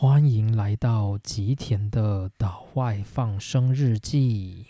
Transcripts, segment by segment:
欢迎来到吉田的岛外放生日记。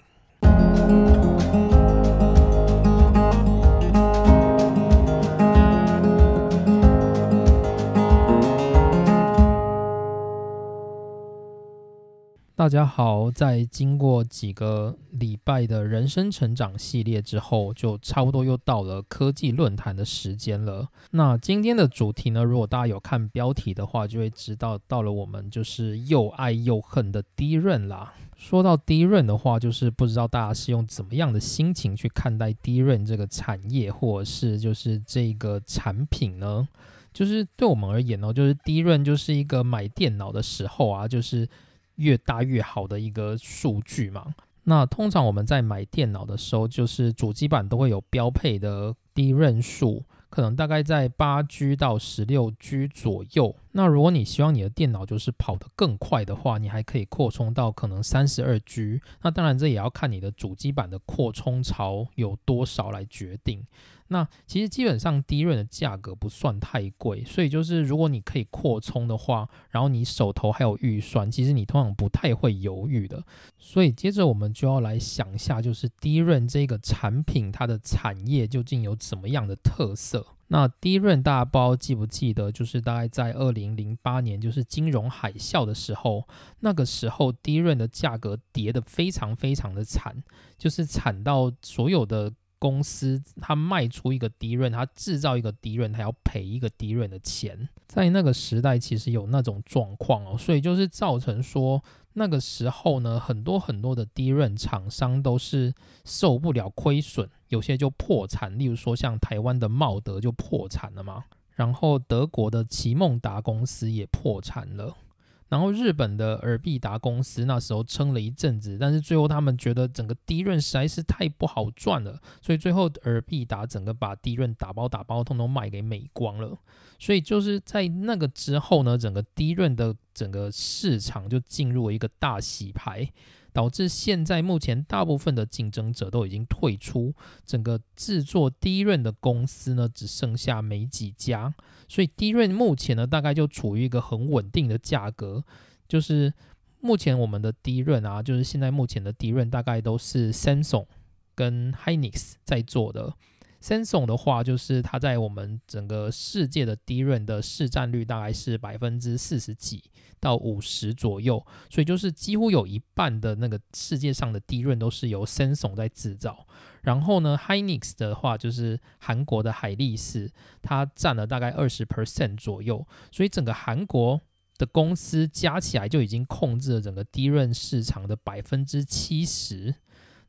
大家好，在经过几个礼拜的人生成长系列之后，就差不多又到了科技论坛的时间了。那今天的主题呢，如果大家有看标题的话，就会知道到了我们就是又爱又恨的低润啦。说到低润的话，就是不知道大家是用怎么样的心情去看待低润这个产业，或者是就是这个产品呢？就是对我们而言呢，就是低润就是一个买电脑的时候啊，就是越大越好的一个数据嘛。那通常我们在买电脑的时候，就是主机板都会有标配的低润数，可能大概在八 G 到十六 G 左右。那如果你希望你的电脑就是跑得更快的话，你还可以扩充到可能三十二 G。那当然这也要看你的主机板的扩充槽有多少来决定。那其实基本上低润的价格不算太贵，所以就是如果你可以扩充的话，然后你手头还有预算，其实你通常不太会犹豫的。所以接着我们就要来想一下，就是低润这个产品它的产业究竟有怎么样的特色？那低润大家不知道记不记得，就是大概在二零零八年，就是金融海啸的时候，那个时候低润的价格跌得非常非常的惨，就是惨到所有的。公司它卖出一个低润，它制造一个低润，它要赔一个低润的钱。在那个时代，其实有那种状况哦，所以就是造成说那个时候呢，很多很多的低润厂商都是受不了亏损，有些就破产。例如说像台湾的茂德就破产了嘛，然后德国的奇梦达公司也破产了。然后日本的尔必达公司那时候撑了一阵子，但是最后他们觉得整个低润实在是太不好赚了，所以最后尔必达整个把低润打包打包通通卖给美光了。所以就是在那个之后呢，整个低润的整个市场就进入了一个大洗牌。导致现在目前大部分的竞争者都已经退出，整个制作低润的公司呢只剩下没几家，所以低润目前呢大概就处于一个很稳定的价格，就是目前我们的低润啊，就是现在目前的低润大概都是 Samsung 跟 Hynix 在做的。Samsung 的话，就是它在我们整个世界的低润的市占率大概是百分之四十几到五十左右，所以就是几乎有一半的那个世界上的低润都是由 Samsung 在制造。然后呢，Hynix 的话就是韩国的海力士，它占了大概二十 percent 左右，所以整个韩国的公司加起来就已经控制了整个低润市场的百分之七十。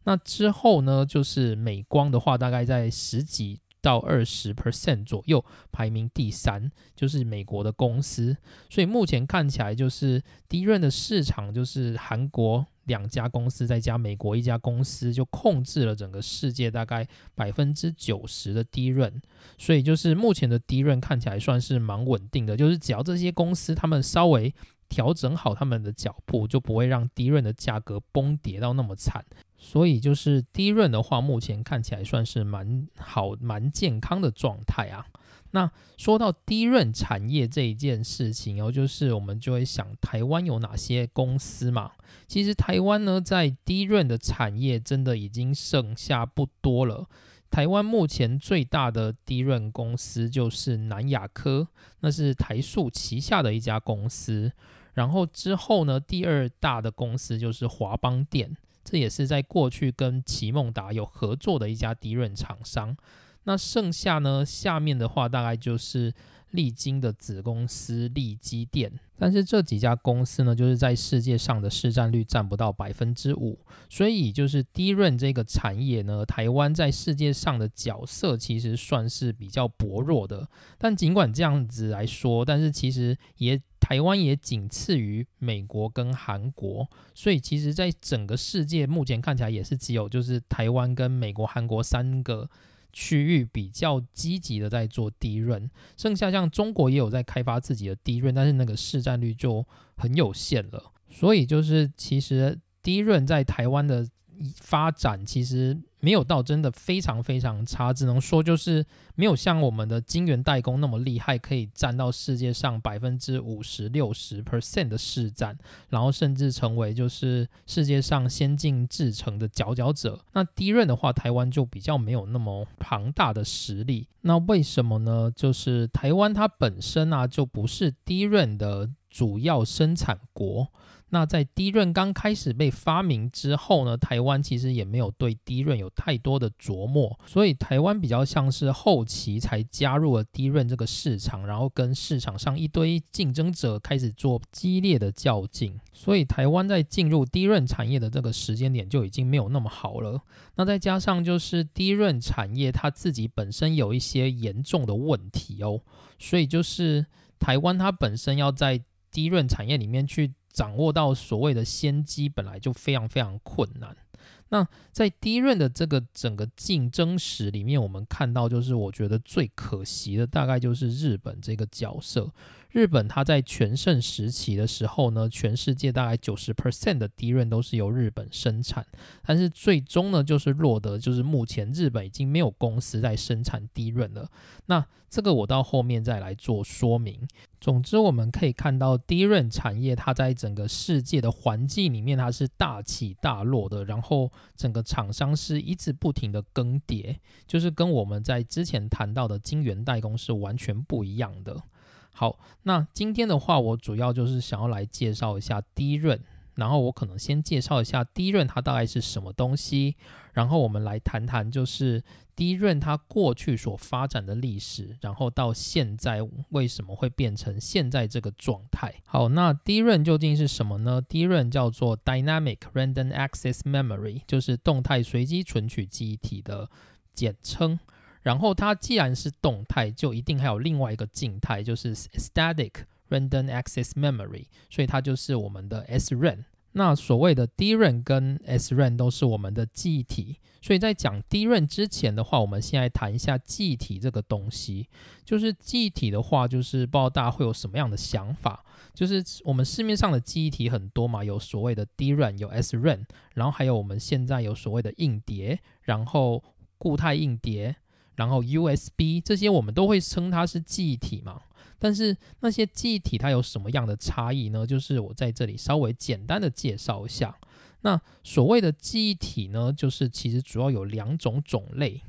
那之后呢，就是美光的话，大概在十几到二十 percent 左右，排名第三，就是美国的公司。所以目前看起来，就是低润的市场，就是韩国两家公司再加美国一家公司，就控制了整个世界大概百分之九十的低润。所以就是目前的低润看起来算是蛮稳定的，就是只要这些公司他们稍微调整好他们的脚步，就不会让低润的价格崩跌到那么惨。所以就是低润的话，目前看起来算是蛮好、蛮健康的状态啊。那说到低润产业这一件事情，然后就是我们就会想，台湾有哪些公司嘛？其实台湾呢，在低润的产业真的已经剩下不多了。台湾目前最大的低润公司就是南亚科，那是台塑旗下的一家公司。然后之后呢，第二大的公司就是华邦电。这也是在过去跟奇梦达有合作的一家低润厂商。那剩下呢，下面的话大概就是利金的子公司利基电。但是这几家公司呢，就是在世界上的市占率占不到百分之五。所以就是低润这个产业呢，台湾在世界上的角色其实算是比较薄弱的。但尽管这样子来说，但是其实也。台湾也仅次于美国跟韩国，所以其实，在整个世界目前看起来也是只有就是台湾跟美国、韩国三个区域比较积极的在做低润，剩下像中国也有在开发自己的低润，但是那个市占率就很有限了。所以就是其实低润在台湾的发展其实没有到真的非常非常差，只能说就是没有像我们的晶圆代工那么厉害，可以占到世界上百分之五十六十 percent 的市占，然后甚至成为就是世界上先进制程的佼佼者。那低润的话，台湾就比较没有那么庞大的实力。那为什么呢？就是台湾它本身啊，就不是低润的主要生产国。那在低润刚开始被发明之后呢，台湾其实也没有对低润有太多的琢磨，所以台湾比较像是后期才加入了低润这个市场，然后跟市场上一堆竞争者开始做激烈的较劲，所以台湾在进入低润产业的这个时间点就已经没有那么好了。那再加上就是低润产业它自己本身有一些严重的问题哦，所以就是台湾它本身要在低润产业里面去。掌握到所谓的先机本来就非常非常困难。那在低润的这个整个竞争史里面，我们看到就是我觉得最可惜的，大概就是日本这个角色。日本它在全盛时期的时候呢，全世界大概九十 percent 的低润都是由日本生产，但是最终呢，就是落得就是目前日本已经没有公司在生产低润了。那这个我到后面再来做说明。总之，我们可以看到低润产业它在整个世界的环境里面，它是大起大落的，然后整个厂商是一直不停的更迭，就是跟我们在之前谈到的晶圆代工是完全不一样的。好，那今天的话，我主要就是想要来介绍一下低润，然后我可能先介绍一下低润它大概是什么东西，然后我们来谈谈就是低润它过去所发展的历史，然后到现在为什么会变成现在这个状态。好，那低润究竟是什么呢？低润叫做 Dynamic Random Access Memory，就是动态随机存取记忆体的简称。然后它既然是动态，就一定还有另外一个静态，就是 static random access memory，所以它就是我们的 SRAM。那所谓的 DRAM 跟 SRAM 都是我们的记忆体。所以在讲 DRAM 之前的话，我们先来谈一下记忆体这个东西。就是记忆体的话，就是不知道大家会有什么样的想法？就是我们市面上的记忆体很多嘛，有所谓的 DRAM，有 SRAM，然后还有我们现在有所谓的硬碟，然后固态硬碟。然后 USB 这些我们都会称它是记忆体嘛，但是那些记忆体它有什么样的差异呢？就是我在这里稍微简单的介绍一下。那所谓的记忆体呢，就是其实主要有两种种类，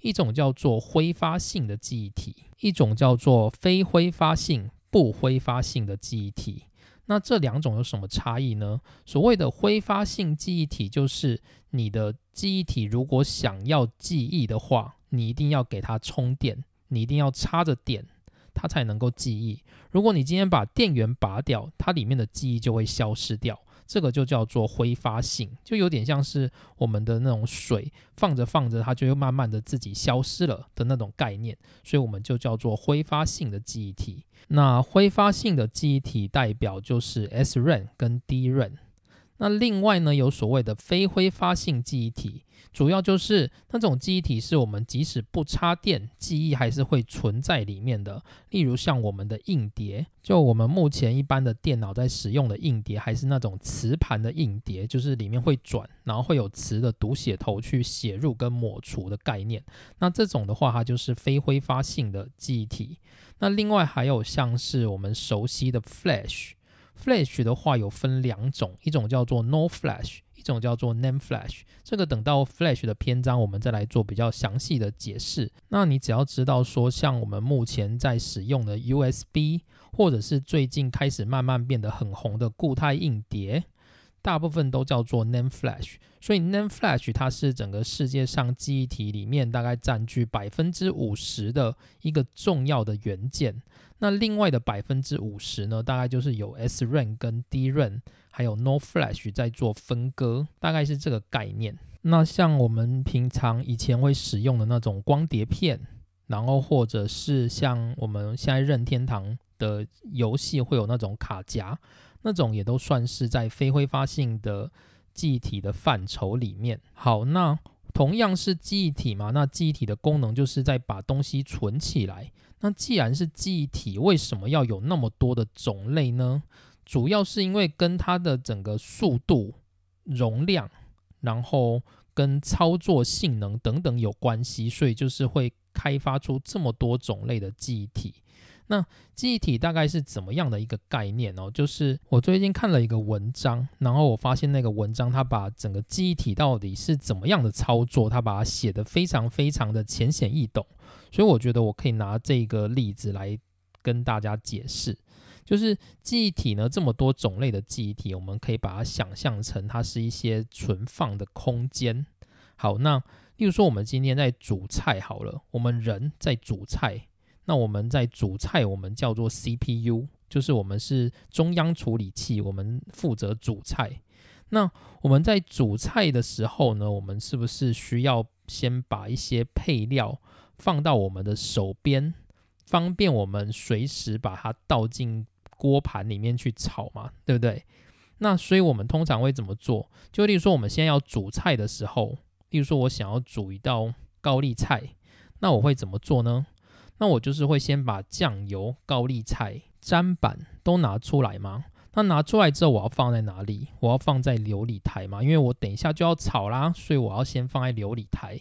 一种叫做挥发性的记忆体，一种叫做非挥发性、不挥发性的记忆体。那这两种有什么差异呢？所谓的挥发性记忆体，就是你的记忆体如果想要记忆的话。你一定要给它充电，你一定要插着电，它才能够记忆。如果你今天把电源拔掉，它里面的记忆就会消失掉。这个就叫做挥发性，就有点像是我们的那种水放着放着，它就会慢慢的自己消失了的那种概念。所以我们就叫做挥发性的记忆体。那挥发性的记忆体代表就是 SRAM 跟 DRAM。那另外呢，有所谓的非挥发性记忆体。主要就是那种记忆体是我们即使不插电，记忆还是会存在里面的。例如像我们的硬碟，就我们目前一般的电脑在使用的硬碟，还是那种磁盘的硬碟，就是里面会转，然后会有磁的读写头去写入跟抹除的概念。那这种的话，它就是非挥发性的记忆体。那另外还有像是我们熟悉的 Flash，Flash 的话有分两种，一种叫做 No Flash。一种叫做 Name Flash，这个等到 Flash 的篇章，我们再来做比较详细的解释。那你只要知道说，像我们目前在使用的 USB，或者是最近开始慢慢变得很红的固态硬碟，大部分都叫做 Name Flash。所以 Name Flash 它是整个世界上记忆体里面大概占据百分之五十的一个重要的元件。那另外的百分之五十呢，大概就是有 SRAM 跟 DRAM。还有 No Flash 在做分割，大概是这个概念。那像我们平常以前会使用的那种光碟片，然后或者是像我们现在任天堂的游戏会有那种卡夹，那种也都算是在非挥发性的记忆体的范畴里面。好，那同样是记忆体嘛，那记忆体的功能就是在把东西存起来。那既然是记忆体，为什么要有那么多的种类呢？主要是因为跟它的整个速度、容量，然后跟操作性能等等有关系，所以就是会开发出这么多种类的记忆体。那记忆体大概是怎么样的一个概念哦？就是我最近看了一个文章，然后我发现那个文章它把整个记忆体到底是怎么样的操作，它把它写得非常非常的浅显易懂，所以我觉得我可以拿这个例子来跟大家解释。就是记忆体呢，这么多种类的记忆体，我们可以把它想象成它是一些存放的空间。好，那例如说我们今天在煮菜好了，我们人在煮菜。那我们在煮菜，我们叫做 CPU，就是我们是中央处理器，我们负责煮菜。那我们在煮菜的时候呢，我们是不是需要先把一些配料放到我们的手边，方便我们随时把它倒进锅盘里面去炒嘛？对不对？那所以我们通常会怎么做？就例如说，我们现在要煮菜的时候，例如说我想要煮一道高丽菜，那我会怎么做呢？那我就是会先把酱油、高丽菜、砧板都拿出来吗？那拿出来之后，我要放在哪里？我要放在琉璃台嘛，因为我等一下就要炒啦，所以我要先放在琉璃台。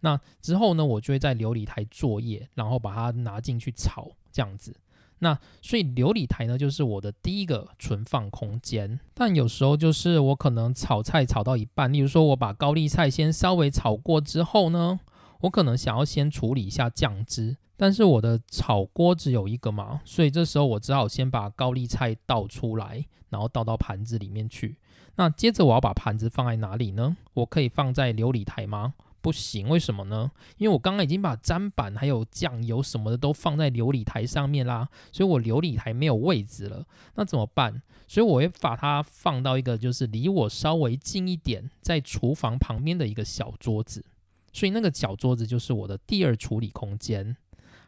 那之后呢，我就会在琉璃台作业，然后把它拿进去炒，这样子。那所以琉璃台呢，就是我的第一个存放空间。但有时候就是我可能炒菜炒到一半，例如说我把高丽菜先稍微炒过之后呢，我可能想要先处理一下酱汁。但是我的炒锅只有一个嘛，所以这时候我只好先把高丽菜倒出来，然后倒到盘子里面去。那接着我要把盘子放在哪里呢？我可以放在琉璃台吗？不行，为什么呢？因为我刚刚已经把砧板还有酱油什么的都放在琉璃台上面啦，所以我琉璃台没有位置了。那怎么办？所以我会把它放到一个就是离我稍微近一点，在厨房旁边的一个小桌子。所以那个小桌子就是我的第二处理空间。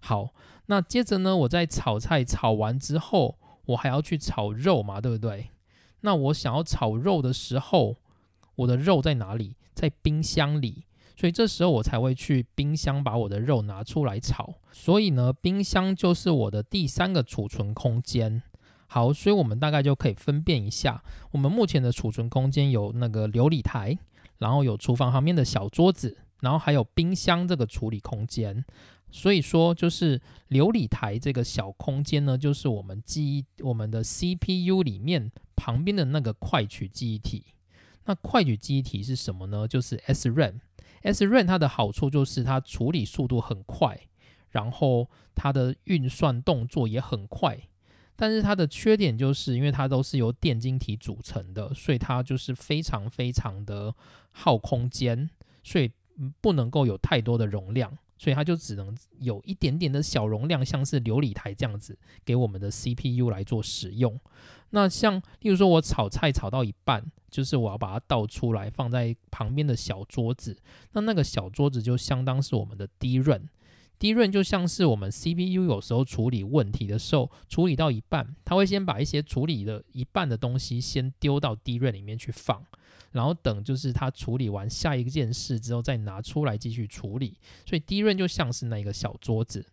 好，那接着呢，我在炒菜炒完之后，我还要去炒肉嘛，对不对？那我想要炒肉的时候，我的肉在哪里？在冰箱里，所以这时候我才会去冰箱把我的肉拿出来炒。所以呢，冰箱就是我的第三个储存空间。好，所以我们大概就可以分辨一下，我们目前的储存空间有那个琉璃台，然后有厨房旁边的小桌子，然后还有冰箱这个处理空间。所以说，就是琉璃台这个小空间呢，就是我们记忆我们的 CPU 里面旁边的那个快取记忆体。那快取记忆体是什么呢？就是 SRAM。SRAM 它的好处就是它处理速度很快，然后它的运算动作也很快。但是它的缺点就是因为它都是由电晶体组成的，所以它就是非常非常的耗空间，所以不能够有太多的容量。所以它就只能有一点点的小容量，像是琉璃台这样子给我们的 CPU 来做使用。那像例如说我炒菜炒到一半，就是我要把它倒出来放在旁边的小桌子，那那个小桌子就相当是我们的低润。低润就像是我们 CPU 有时候处理问题的时候，处理到一半，它会先把一些处理的一半的东西先丢到低润里面去放。然后等就是他处理完下一件事之后，再拿出来继续处理。所以低润就像是那一个小桌子。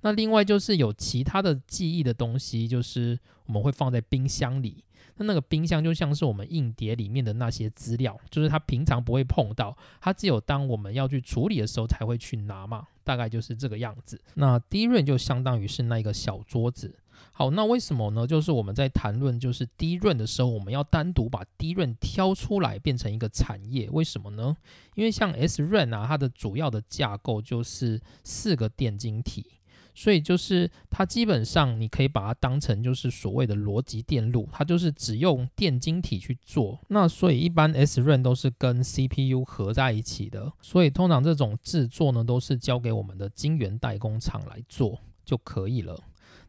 那另外就是有其他的记忆的东西，就是我们会放在冰箱里。那那个冰箱就像是我们硬碟里面的那些资料，就是它平常不会碰到，它只有当我们要去处理的时候才会去拿嘛。大概就是这个样子。那低润就相当于是那一个小桌子。好，那为什么呢？就是我们在谈论就是低润的时候，我们要单独把低润挑出来变成一个产业，为什么呢？因为像 S 润啊，它的主要的架构就是四个电晶体，所以就是它基本上你可以把它当成就是所谓的逻辑电路，它就是只用电晶体去做。那所以一般 S 润都是跟 CPU 合在一起的，所以通常这种制作呢，都是交给我们的晶圆代工厂来做就可以了。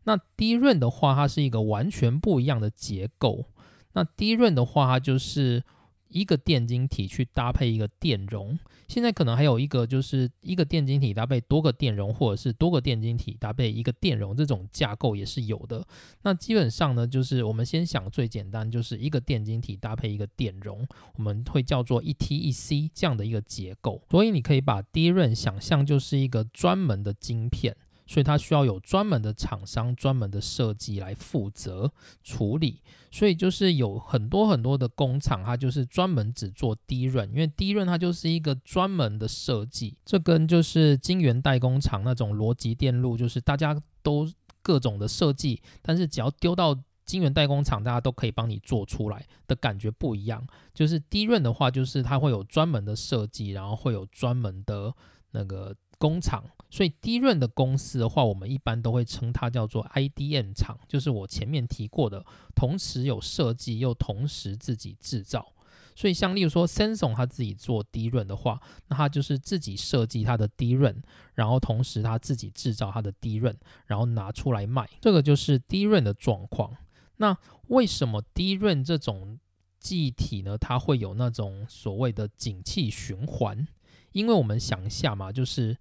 那低润的话，它是一个完全不一样的结构。那低润的话，它就是一个电晶体去搭配一个电容。现在可能还有一个，就是一个电晶体搭配多个电容，或者是多个电晶体搭配一个电容，这种架构也是有的。那基本上呢，就是我们先想最简单，就是一个电晶体搭配一个电容，我们会叫做一 T 一 C 这样的一个结构。所以你可以把低润想象就是一个专门的晶片。所以它需要有专门的厂商、专门的设计来负责处理。所以就是有很多很多的工厂，它就是专门只做低润，因为低润它就是一个专门的设计。这跟就是晶圆代工厂那种逻辑电路，就是大家都各种的设计，但是只要丢到晶圆代工厂，大家都可以帮你做出来的感觉不一样。就是低润的话，就是它会有专门的设计，然后会有专门的那个。工厂，所以低润的公司的话，我们一般都会称它叫做 IDM 厂，就是我前面提过的，同时有设计又同时自己制造。所以像例如说 Samsung 他自己做低润的话，那他就是自己设计它的低润，然后同时他自己制造它的低润，然后拿出来卖，这个就是低润的状况。那为什么低润这种记忆体呢？它会有那种所谓的景气循环？因为我们想一下嘛，就是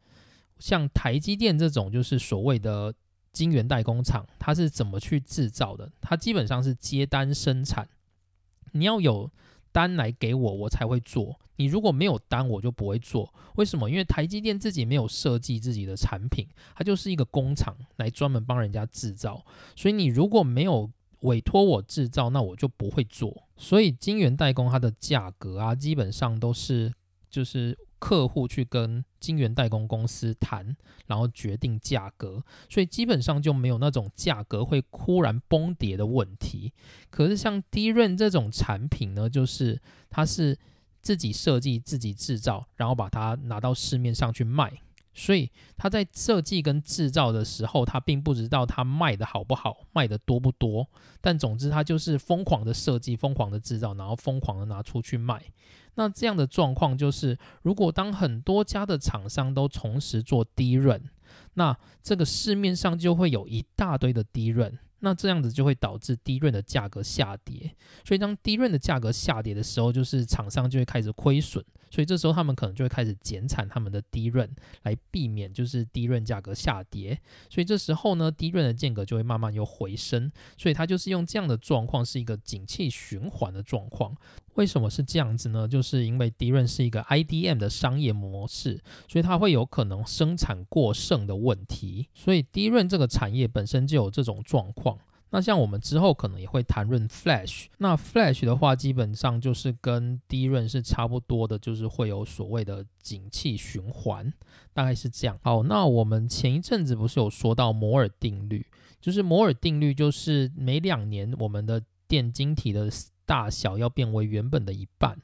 像台积电这种，就是所谓的晶圆代工厂，它是怎么去制造的？它基本上是接单生产，你要有单来给我，我才会做。你如果没有单，我就不会做。为什么？因为台积电自己没有设计自己的产品，它就是一个工厂来专门帮人家制造。所以你如果没有委托我制造，那我就不会做。所以晶圆代工它的价格啊，基本上都是就是。客户去跟晶圆代工公司谈，然后决定价格，所以基本上就没有那种价格会忽然崩跌的问题。可是像低润这种产品呢，就是它是自己设计、自己制造，然后把它拿到市面上去卖。所以他在设计跟制造的时候，他并不知道他卖的好不好，卖的多不多。但总之，他就是疯狂的设计，疯狂的制造，然后疯狂的拿出去卖。那这样的状况就是，如果当很多家的厂商都同时做低润，那这个市面上就会有一大堆的低润。那这样子就会导致低润的价格下跌，所以当低润的价格下跌的时候，就是厂商就会开始亏损，所以这时候他们可能就会开始减产他们的低润，来避免就是低润价格下跌。所以这时候呢，低润的间隔就会慢慢又回升，所以它就是用这样的状况是一个景气循环的状况。为什么是这样子呢？就是因为低润是一个 IDM 的商业模式，所以它会有可能生产过剩的问题。所以低润这个产业本身就有这种状况。那像我们之后可能也会谈论 Flash。那 Flash 的话，基本上就是跟低润是差不多的，就是会有所谓的景气循环，大概是这样。好，那我们前一阵子不是有说到摩尔定律？就是摩尔定律，就是每两年我们的电晶体的。大小要变为原本的一半。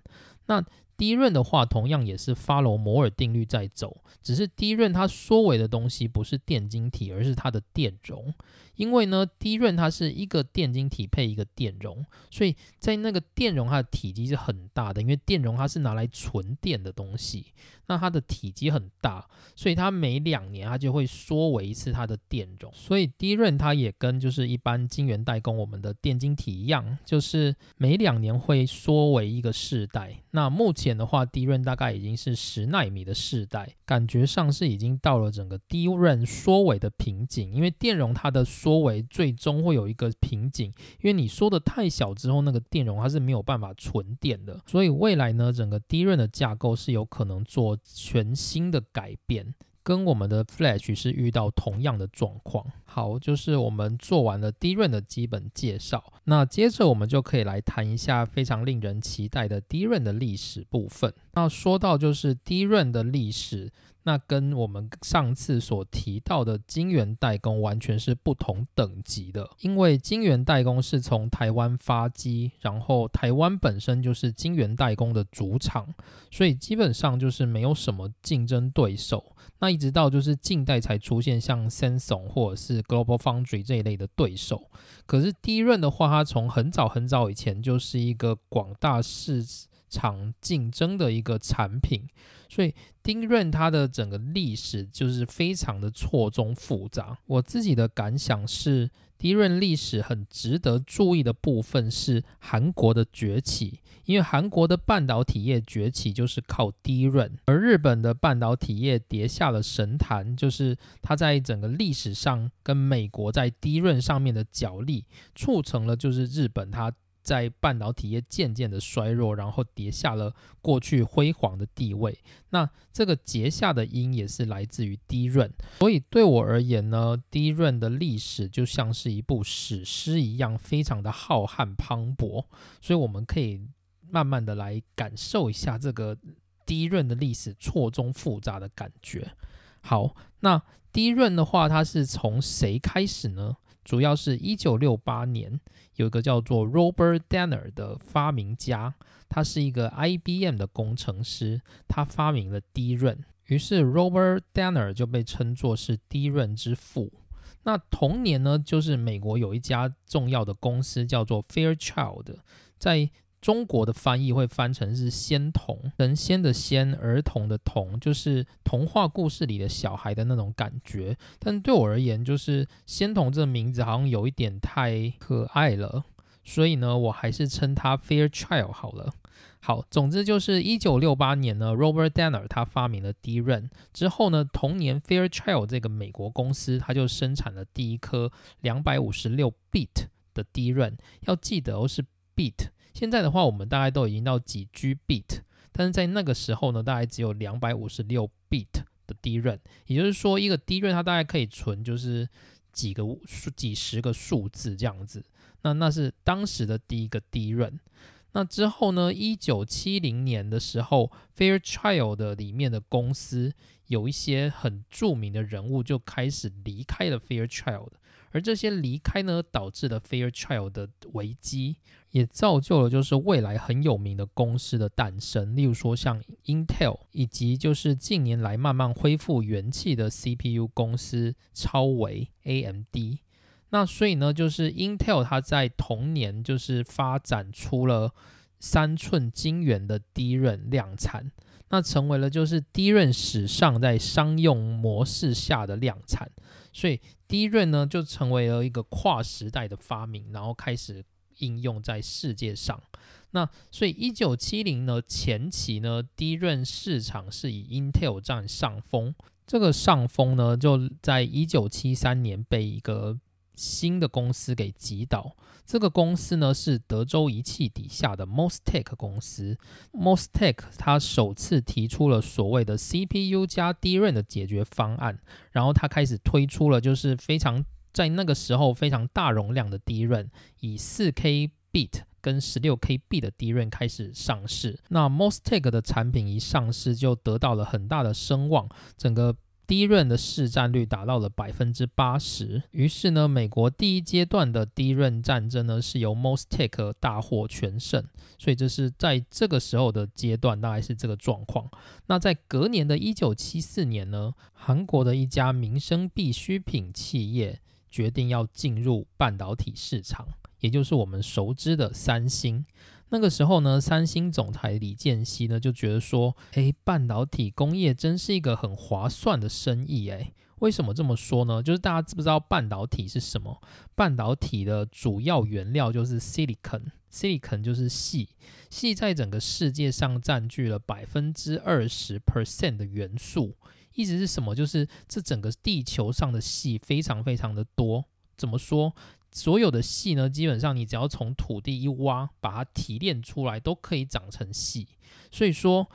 那低润的话，同样也是 follow 摩尔定律在走，只是低润它缩微的东西不是电晶体，而是它的电容。因为呢，低润它是一个电晶体配一个电容，所以在那个电容它的体积是很大的。因为电容它是拿来存电的东西，那它的体积很大，所以它每两年它就会缩微一次它的电容。所以低润它也跟就是一般晶圆代工我们的电晶体一样，就是每两年会缩为一个世代。那目前点的话，低润大概已经是十纳米的世代，感觉上是已经到了整个低润缩微的瓶颈，因为电容它的。缩为最终会有一个瓶颈，因为你缩的太小之后，那个电容它是没有办法存电的。所以未来呢，整个低润的架构是有可能做全新的改变，跟我们的 Flash 是遇到同样的状况。好，就是我们做完了低润的基本介绍，那接着我们就可以来谈一下非常令人期待的低润的历史部分。那说到就是低润的历史。那跟我们上次所提到的晶圆代工完全是不同等级的，因为晶圆代工是从台湾发机，然后台湾本身就是晶圆代工的主场，所以基本上就是没有什么竞争对手。那一直到就是近代才出现像 Samsung 或者是 Global Foundry 这一类的对手。可是低润的话，它从很早很早以前就是一个广大市场竞争的一个产品。所以丁润它的整个历史就是非常的错综复杂。我自己的感想是，低润历史很值得注意的部分是韩国的崛起，因为韩国的半导体业崛起就是靠低润，而日本的半导体业跌下了神坛，就是它在整个历史上跟美国在低润上面的角力，促成了就是日本它。在半导体业渐渐的衰弱，然后跌下了过去辉煌的地位。那这个结下的因也是来自于低润，所以对我而言呢，低润的历史就像是一部史诗一样，非常的浩瀚磅礴。所以我们可以慢慢的来感受一下这个低润的历史错综复杂的感觉。好，那低润的话，它是从谁开始呢？主要是一九六八年，有一个叫做 Robert Danner 的发明家，他是一个 IBM 的工程师，他发明了低润，于是 Robert Danner 就被称作是低润之父。那同年呢，就是美国有一家重要的公司叫做 Fairchild，在中国的翻译会翻成是仙童，神仙的仙，儿童的童，就是童话故事里的小孩的那种感觉。但对我而言，就是仙童这个名字好像有一点太可爱了，所以呢，我还是称它 Fairchild 好了。好，总之就是一九六八年呢，Robert Danner 他发明了 D 任之后呢，同年 Fairchild 这个美国公司，它就生产了第一颗两百五十六 bit 的 D 任。要记得哦，是 bit。现在的话，我们大概都已经到几 G bit，但是在那个时候呢，大概只有两百五十六 bit 的 DRAM，也就是说，一个 DRAM 它大概可以存就是几个数、几十个数字这样子。那那是当时的第一个 DRAM。那之后呢，一九七零年的时候，Fairchild 的里面的公司有一些很著名的人物就开始离开了 Fairchild。而这些离开呢，导致了 Fairchild 的危机，也造就了就是未来很有名的公司的诞生。例如说像 Intel，以及就是近年来慢慢恢复元气的 CPU 公司超维 AMD。那所以呢，就是 Intel 它在同年就是发展出了三寸晶圆的低润量产，那成为了就是低润史上在商用模式下的量产。所以低润呢，就成为了一个跨时代的发明，然后开始应用在世界上。那所以一九七零呢前期呢，低润市场是以 Intel 占上风，这个上风呢就在一九七三年被一个。新的公司给击倒，这个公司呢是德州仪器底下的 Mostek 公司。Mostek 它首次提出了所谓的 CPU 加 DRAM 的解决方案，然后它开始推出了就是非常在那个时候非常大容量的 DRAM，以 4K bit 跟 16Kb 的 d r 开始上市。那 Mostek 的产品一上市就得到了很大的声望，整个。低润的市占率达到了百分之八十，于是呢，美国第一阶段的低润战争呢是由 Mostek 大获全胜，所以这是在这个时候的阶段，大概是这个状况。那在隔年的一九七四年呢，韩国的一家民生必需品企业决定要进入半导体市场，也就是我们熟知的三星。那个时候呢，三星总裁李健熙呢就觉得说，哎，半导体工业真是一个很划算的生意，哎，为什么这么说呢？就是大家知不知道半导体是什么？半导体的主要原料就是 silicon，silicon 就是锡，锡在整个世界上占据了百分之二十 percent 的元素，意思是什么？就是这整个地球上的锡非常非常的多，怎么说？所有的细呢，基本上你只要从土地一挖，把它提炼出来，都可以长成细。所以说。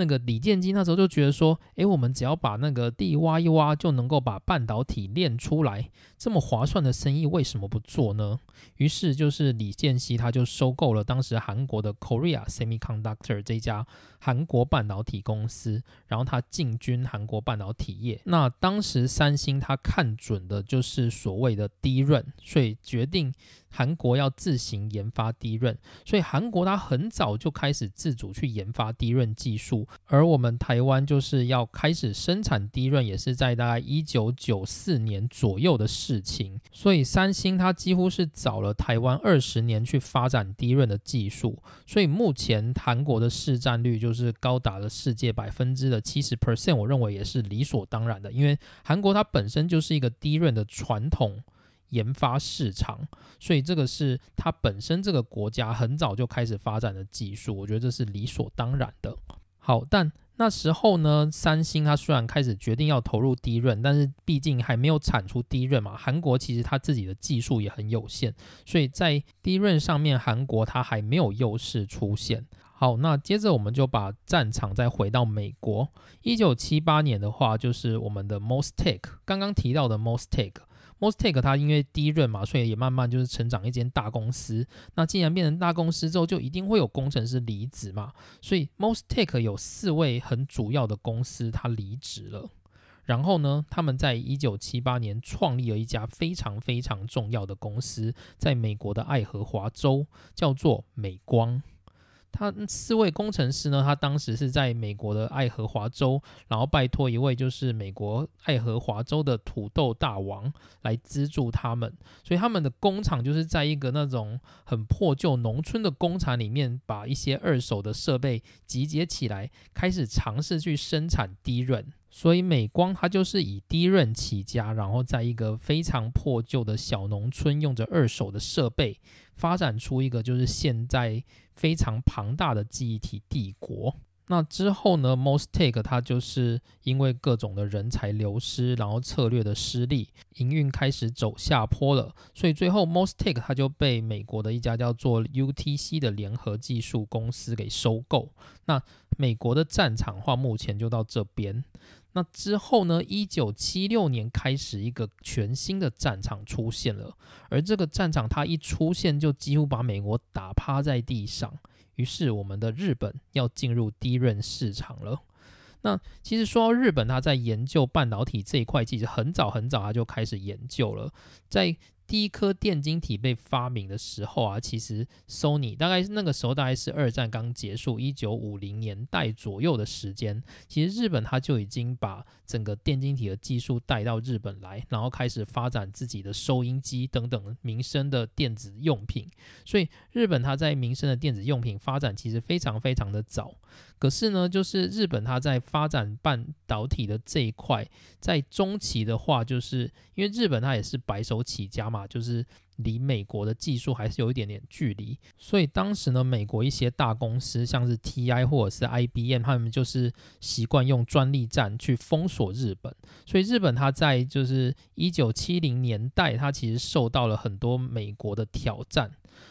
那个李建基那时候就觉得说，诶，我们只要把那个地挖一挖，就能够把半导体炼出来，这么划算的生意为什么不做呢？于是就是李建熙他就收购了当时韩国的 Korea Semiconductor 这家韩国半导体公司，然后他进军韩国半导体业。那当时三星他看准的就是所谓的低润，所以决定。韩国要自行研发低润，所以韩国它很早就开始自主去研发低润技术，而我们台湾就是要开始生产低润，也是在大概一九九四年左右的时事情。所以三星它几乎是早了台湾二十年去发展低润的技术，所以目前韩国的市占率就是高达了世界百分之的七十 percent，我认为也是理所当然的，因为韩国它本身就是一个低润的传统。研发市场，所以这个是它本身这个国家很早就开始发展的技术，我觉得这是理所当然的。好，但那时候呢，三星它虽然开始决定要投入低润，但是毕竟还没有产出低润嘛。韩国其实它自己的技术也很有限，所以在低润上面，韩国它还没有优势出现。好，那接着我们就把战场再回到美国。一九七八年的话，就是我们的 Mostek，刚刚提到的 Mostek。Mostek 它因为低润嘛，所以也慢慢就是成长一间大公司。那既然变成大公司之后，就一定会有工程师离职嘛。所以 Mostek 有四位很主要的公司他离职了。然后呢，他们在一九七八年创立了一家非常非常重要的公司，在美国的爱荷华州，叫做美光。他四位工程师呢，他当时是在美国的爱荷华州，然后拜托一位就是美国爱荷华州的土豆大王来资助他们，所以他们的工厂就是在一个那种很破旧农村的工厂里面，把一些二手的设备集结起来，开始尝试去生产低润。所以美光它就是以低润起家，然后在一个非常破旧的小农村，用着二手的设备，发展出一个就是现在非常庞大的记忆体帝国。那之后呢，Mostek 它就是因为各种的人才流失，然后策略的失利，营运开始走下坡了。所以最后 Mostek 它就被美国的一家叫做 UTC 的联合技术公司给收购。那美国的战场话目前就到这边。那之后呢？一九七六年开始，一个全新的战场出现了，而这个战场它一出现，就几乎把美国打趴在地上。于是，我们的日本要进入低润市场了。那其实说到日本，它在研究半导体这一块，其实很早很早它就开始研究了，在。第一颗电晶体被发明的时候啊，其实 Sony 大概是那个时候大概是二战刚结束，一九五零年代左右的时间。其实日本它就已经把整个电晶体的技术带到日本来，然后开始发展自己的收音机等等民生的电子用品。所以日本它在民生的电子用品发展其实非常非常的早。可是呢，就是日本它在发展半导体的这一块，在中期的话，就是因为日本它也是白手起家嘛，就是离美国的技术还是有一点点距离，所以当时呢，美国一些大公司，像是 TI 或者是 IBM，他们就是习惯用专利战去封锁日本，所以日本它在就是一九七零年代，它其实受到了很多美国的挑战，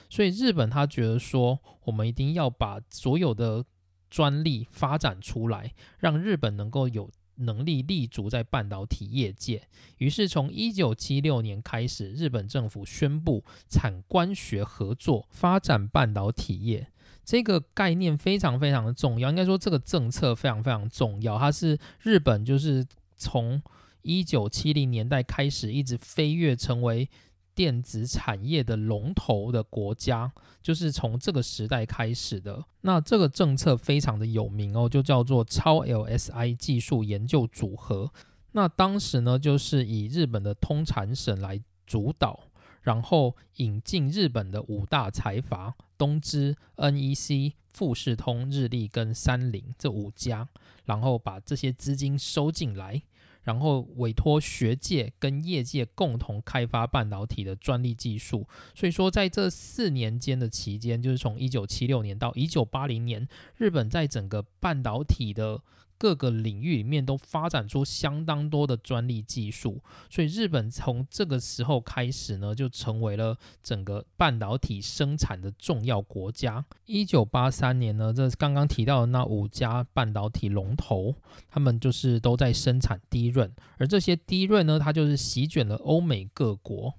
所以日本他觉得说，我们一定要把所有的专利发展出来，让日本能够有能力立足在半导体业界。于是，从一九七六年开始，日本政府宣布产官学合作发展半导体业。这个概念非常非常的重要，应该说这个政策非常非常重要。它是日本就是从一九七零年代开始一直飞跃成为。电子产业的龙头的国家，就是从这个时代开始的。那这个政策非常的有名哦，就叫做超 LSI 技术研究组合。那当时呢，就是以日本的通产省来主导，然后引进日本的五大财阀东芝、NEC、富士通、日立跟三菱这五家，然后把这些资金收进来。然后委托学界跟业界共同开发半导体的专利技术，所以说在这四年间的期间，就是从一九七六年到一九八零年，日本在整个半导体的。各个领域里面都发展出相当多的专利技术，所以日本从这个时候开始呢，就成为了整个半导体生产的重要国家。一九八三年呢，这刚刚提到的那五家半导体龙头，他们就是都在生产低润，而这些低润呢，它就是席卷了欧美各国，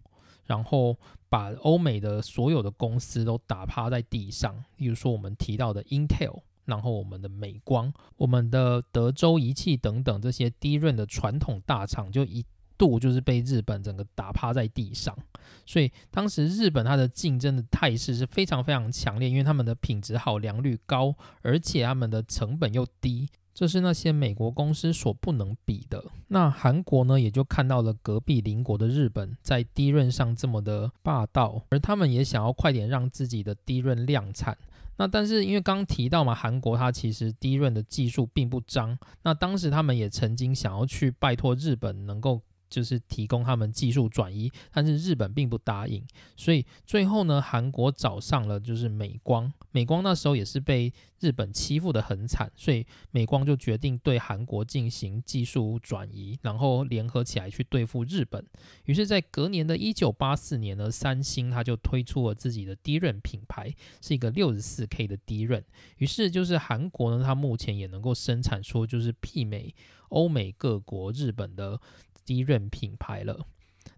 然后把欧美的所有的公司都打趴在地上。例如说我们提到的 Intel。然后我们的美光、我们的德州仪器等等这些低润的传统大厂，就一度就是被日本整个打趴在地上。所以当时日本它的竞争的态势是非常非常强烈，因为他们的品质好、良率高，而且他们的成本又低，这是那些美国公司所不能比的。那韩国呢，也就看到了隔壁邻国的日本在低润上这么的霸道，而他们也想要快点让自己的低润量产。那但是因为刚提到嘛，韩国它其实低润的技术并不彰。那当时他们也曾经想要去拜托日本能够就是提供他们技术转移，但是日本并不答应，所以最后呢，韩国找上了就是美光，美光那时候也是被日本欺负的很惨，所以美光就决定对韩国进行技术转移，然后联合起来去对付日本。于是，在隔年的一九八四年呢，三星它就推出了自己的低润品牌，是一个六十四 K 的低润。于是，就是韩国呢，它目前也能够生产出就是媲美欧美各国、日本的。低润品牌了。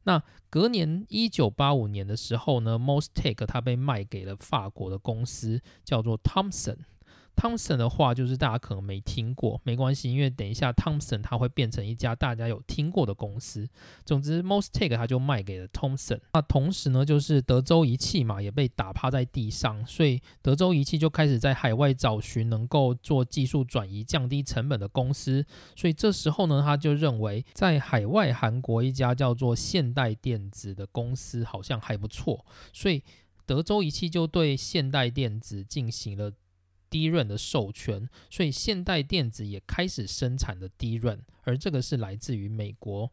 那隔年一九八五年的时候呢，Mostek 它被卖给了法国的公司，叫做 Thomson。Thomson 的话，就是大家可能没听过，没关系，因为等一下 Thomson 它会变成一家大家有听过的公司。总之，Mostek 它就卖给了 Thomson。那同时呢，就是德州仪器嘛，也被打趴在地上，所以德州仪器就开始在海外找寻能够做技术转移、降低成本的公司。所以这时候呢，他就认为在海外韩国一家叫做现代电子的公司好像还不错，所以德州仪器就对现代电子进行了。低润的授权，所以现代电子也开始生产的低润，而这个是来自于美国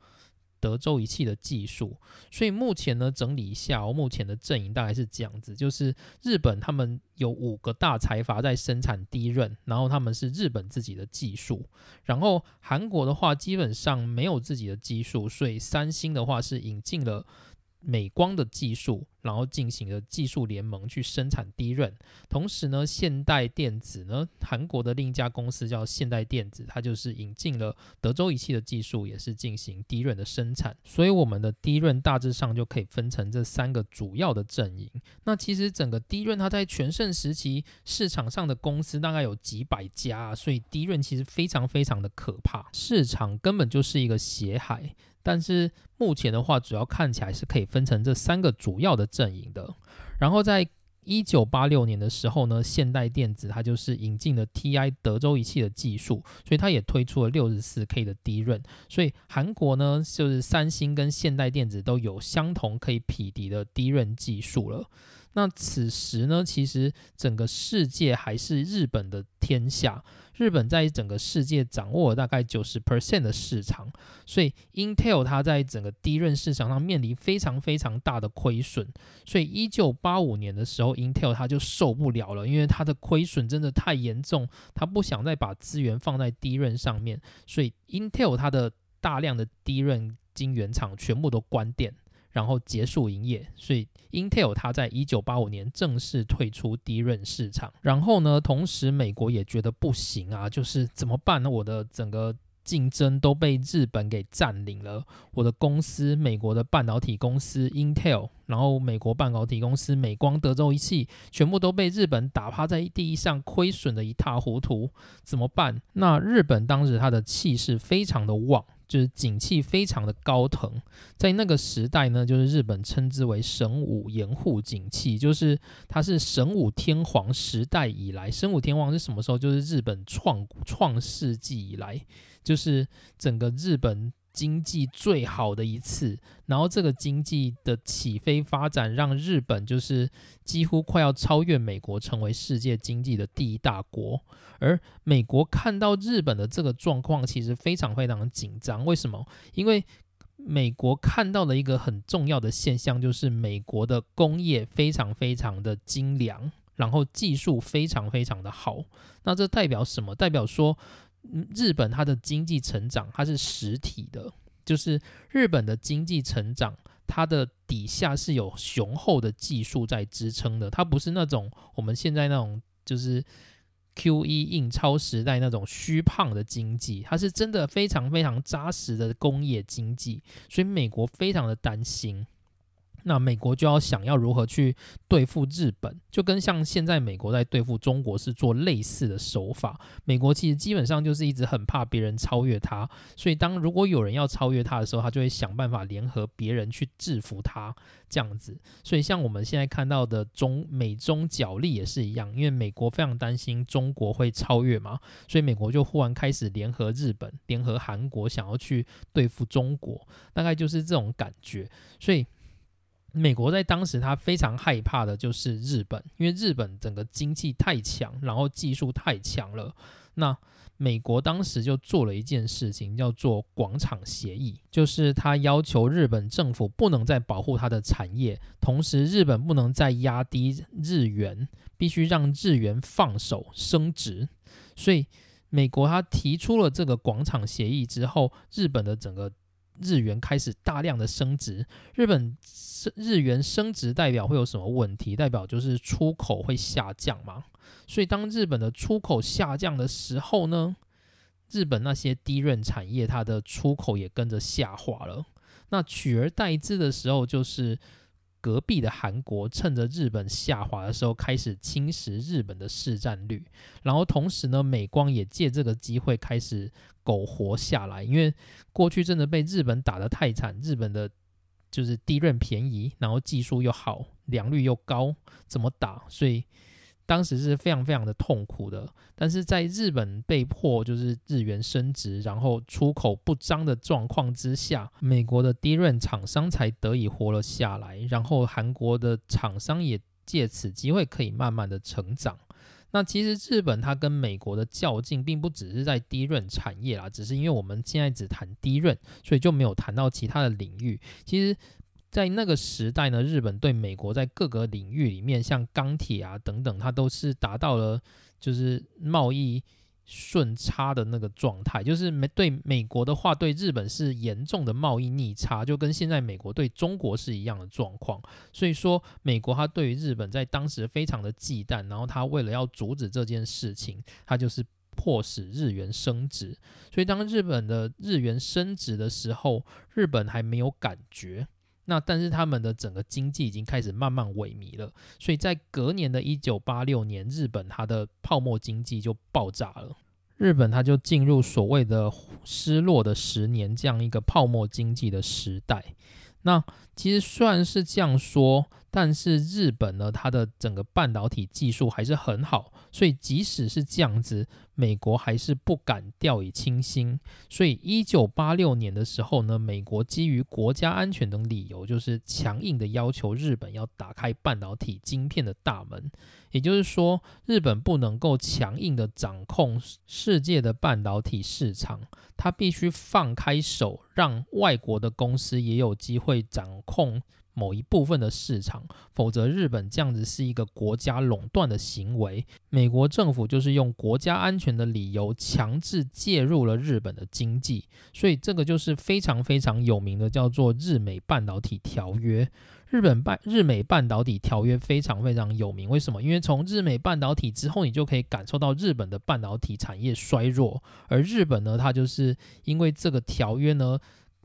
德州仪器的技术。所以目前呢，整理一下，哦目前的阵营大概是这样子：就是日本他们有五个大财阀在生产低润，然后他们是日本自己的技术；然后韩国的话基本上没有自己的技术，所以三星的话是引进了。美光的技术，然后进行了技术联盟去生产低润。同时呢，现代电子呢，韩国的另一家公司叫现代电子，它就是引进了德州仪器的技术，也是进行低润的生产。所以我们的低润大致上就可以分成这三个主要的阵营。那其实整个低润它在全盛时期市场上的公司大概有几百家，所以低润其实非常非常的可怕，市场根本就是一个血海。但是目前的话，主要看起来是可以分成这三个主要的阵营的。然后在一九八六年的时候呢，现代电子它就是引进了 TI 德州仪器的技术，所以它也推出了六十四 K 的低润。所以韩国呢，就是三星跟现代电子都有相同可以匹敌的低润技术了。那此时呢，其实整个世界还是日本的天下，日本在整个世界掌握了大概九十 percent 的市场，所以 Intel 它在整个低润市场上面临非常非常大的亏损，所以一九八五年的时候，Intel 它就受不了了，因为它的亏损真的太严重，它不想再把资源放在低润上面，所以 Intel 它的大量的低润晶圆厂全部都关店。然后结束营业，所以 Intel 它在一九八五年正式退出低润市场。然后呢，同时美国也觉得不行啊，就是怎么办呢？我的整个竞争都被日本给占领了，我的公司美国的半导体公司 Intel，然后美国半导体公司美光、德州仪器，全部都被日本打趴在地上，亏损的一塌糊涂，怎么办？那日本当时它的气势非常的旺。就是景气非常的高腾，在那个时代呢，就是日本称之为神武延护景气，就是它是神武天皇时代以来，神武天皇是什么时候？就是日本创创世纪以来，就是整个日本。经济最好的一次，然后这个经济的起飞发展，让日本就是几乎快要超越美国，成为世界经济的第一大国。而美国看到日本的这个状况，其实非常非常紧张。为什么？因为美国看到了一个很重要的现象，就是美国的工业非常非常的精良，然后技术非常非常的好。那这代表什么？代表说。日本它的经济成长，它是实体的，就是日本的经济成长，它的底下是有雄厚的技术在支撑的，它不是那种我们现在那种就是 Q E 印钞时代那种虚胖的经济，它是真的非常非常扎实的工业经济，所以美国非常的担心。那美国就要想要如何去对付日本，就跟像现在美国在对付中国是做类似的手法。美国其实基本上就是一直很怕别人超越他，所以当如果有人要超越他的时候，他就会想办法联合别人去制服他这样子。所以像我们现在看到的中美中角力也是一样，因为美国非常担心中国会超越嘛，所以美国就忽然开始联合日本、联合韩国，想要去对付中国，大概就是这种感觉。所以。美国在当时他非常害怕的就是日本，因为日本整个经济太强，然后技术太强了。那美国当时就做了一件事情，叫做广场协议，就是他要求日本政府不能再保护他的产业，同时日本不能再压低日元，必须让日元放手升值。所以美国他提出了这个广场协议之后，日本的整个日元开始大量的升值。日本日元升值代表会有什么问题？代表就是出口会下降嘛。所以，当日本的出口下降的时候呢，日本那些低润产业它的出口也跟着下滑了。那取而代之的时候，就是隔壁的韩国趁着日本下滑的时候，开始侵蚀日本的市占率。然后同时呢，美光也借这个机会开始苟活下来，因为过去真的被日本打得太惨，日本的就是利润便宜，然后技术又好，良率又高，怎么打？所以。当时是非常非常的痛苦的，但是在日本被迫就是日元升值，然后出口不彰的状况之下，美国的低润厂商才得以活了下来，然后韩国的厂商也借此机会可以慢慢的成长。那其实日本它跟美国的较劲，并不只是在低润产业啦，只是因为我们现在只谈低润，所以就没有谈到其他的领域。其实。在那个时代呢，日本对美国在各个领域里面，像钢铁啊等等，它都是达到了就是贸易顺差的那个状态。就是美对美国的话，对日本是严重的贸易逆差，就跟现在美国对中国是一样的状况。所以说，美国它对于日本在当时非常的忌惮，然后它为了要阻止这件事情，它就是迫使日元升值。所以当日本的日元升值的时候，日本还没有感觉。那但是他们的整个经济已经开始慢慢萎靡了，所以在隔年的一九八六年，日本它的泡沫经济就爆炸了，日本它就进入所谓的失落的十年这样一个泡沫经济的时代。那其实虽然是这样说，但是日本呢，它的整个半导体技术还是很好，所以即使是这样子。美国还是不敢掉以轻心，所以一九八六年的时候呢，美国基于国家安全等理由，就是强硬的要求日本要打开半导体晶片的大门。也就是说，日本不能够强硬的掌控世界的半导体市场，它必须放开手，让外国的公司也有机会掌控。某一部分的市场，否则日本这样子是一个国家垄断的行为。美国政府就是用国家安全的理由强制介入了日本的经济，所以这个就是非常非常有名的，叫做日美半导体条约。日本半日美半导体条约非常非常有名，为什么？因为从日美半导体之后，你就可以感受到日本的半导体产业衰弱，而日本呢，它就是因为这个条约呢。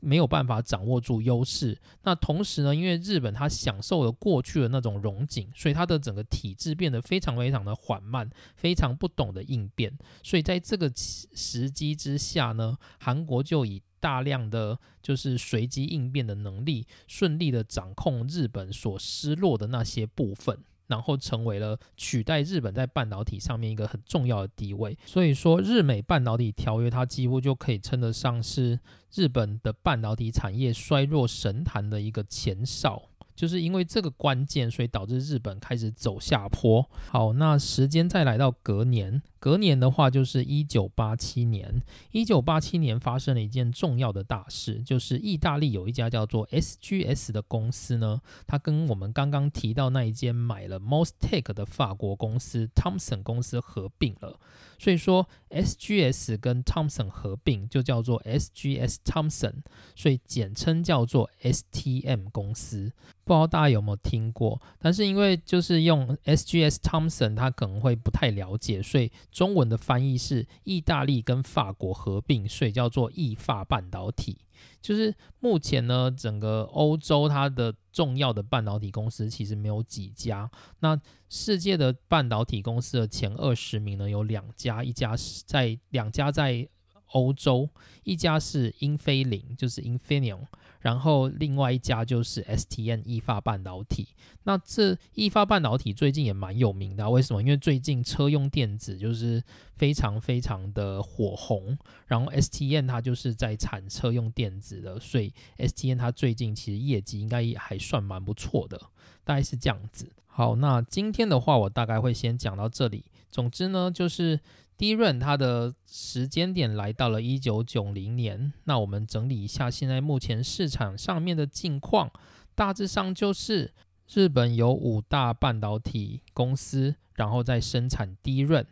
没有办法掌握住优势。那同时呢，因为日本它享受了过去的那种荣景，所以它的整个体制变得非常非常的缓慢，非常不懂得应变。所以在这个时机之下呢，韩国就以大量的就是随机应变的能力，顺利的掌控日本所失落的那些部分。然后成为了取代日本在半导体上面一个很重要的地位，所以说日美半导体条约它几乎就可以称得上是日本的半导体产业衰弱神坛的一个前哨。就是因为这个关键，所以导致日本开始走下坡。好，那时间再来到隔年，隔年的话就是一九八七年。一九八七年发生了一件重要的大事，就是意大利有一家叫做 SGS 的公司呢，它跟我们刚刚提到那一间买了 Mostek 的法国公司 Thomson 公司合并了。所以说，SGS 跟 Thomson 合并就叫做 SGS Thomson，所以简称叫做 STM 公司。不知道大家有没有听过？但是因为就是用 SGS Thomson，他可能会不太了解，所以中文的翻译是意大利跟法国合并，所以叫做意法半导体。就是目前呢，整个欧洲它的重要的半导体公司其实没有几家。那世界的半导体公司的前二十名呢，有两家，一家是在两家在欧洲，一家是英飞凌，就是 Infineon，然后另外一家就是 STN 易发半导体。那这易发半导体最近也蛮有名的，为什么？因为最近车用电子就是非常非常的火红，然后 STN 它就是在产车用电子的，所以 STN 它最近其实业绩应该也还算蛮不错的，大概是这样子。好，那今天的话我大概会先讲到这里。总之呢，就是第一润它的时间点来到了一九九零年。那我们整理一下现在目前市场上面的境况，大致上就是日本有五大半导体公司，然后在生产第一润，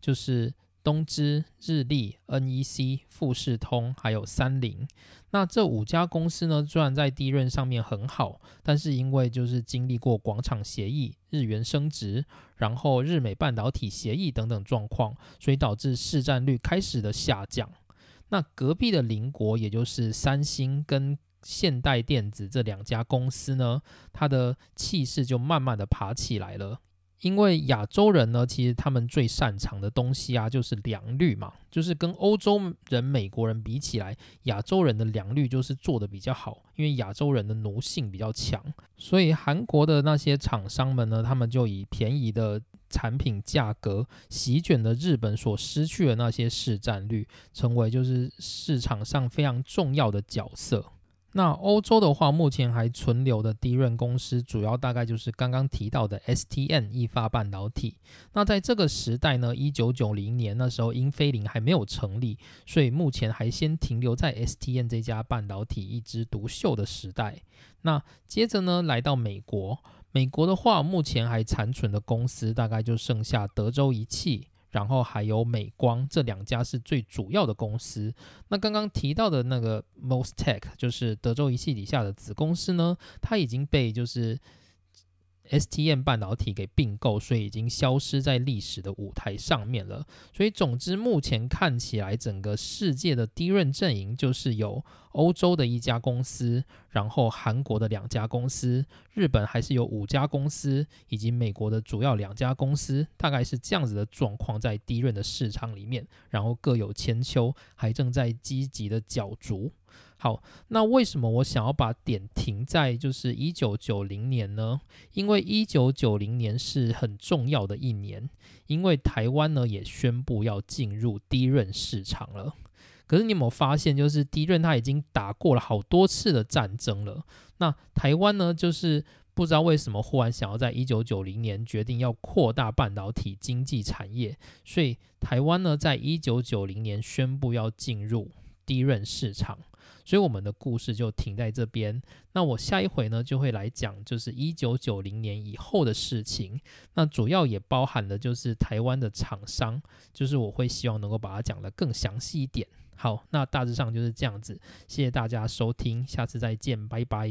就是。东芝、日立、NEC、富士通，还有三菱。那这五家公司呢，虽然在第一润上面很好，但是因为就是经历过广场协议、日元升值，然后日美半导体协议等等状况，所以导致市占率开始的下降。那隔壁的邻国，也就是三星跟现代电子这两家公司呢，它的气势就慢慢的爬起来了。因为亚洲人呢，其实他们最擅长的东西啊，就是良率嘛，就是跟欧洲人、美国人比起来，亚洲人的良率就是做的比较好。因为亚洲人的奴性比较强，所以韩国的那些厂商们呢，他们就以便宜的产品价格席卷了日本所失去的那些市占率，成为就是市场上非常重要的角色。那欧洲的话，目前还存留的低润公司，主要大概就是刚刚提到的 STN 易发半导体。那在这个时代呢，一九九零年那时候，英飞凌还没有成立，所以目前还先停留在 STN 这家半导体一枝独秀的时代。那接着呢，来到美国，美国的话，目前还残存的公司大概就剩下德州仪器。然后还有美光这两家是最主要的公司。那刚刚提到的那个 Most Tech，就是德州仪器底下的子公司呢，它已经被就是。STM 半导体给并购，所以已经消失在历史的舞台上面了。所以，总之，目前看起来，整个世界的低润阵营就是有欧洲的一家公司，然后韩国的两家公司，日本还是有五家公司，以及美国的主要两家公司，大概是这样子的状况，在低润的市场里面，然后各有千秋，还正在积极的角逐。好，那为什么我想要把点停在就是一九九零年呢？因为一九九零年是很重要的一年，因为台湾呢也宣布要进入低润市场了。可是你有没有发现，就是低润它已经打过了好多次的战争了？那台湾呢，就是不知道为什么忽然想要在一九九零年决定要扩大半导体经济产业，所以台湾呢在一九九零年宣布要进入低润市场。所以我们的故事就停在这边。那我下一回呢，就会来讲，就是一九九零年以后的事情。那主要也包含的就是台湾的厂商，就是我会希望能够把它讲得更详细一点。好，那大致上就是这样子。谢谢大家收听，下次再见，拜拜。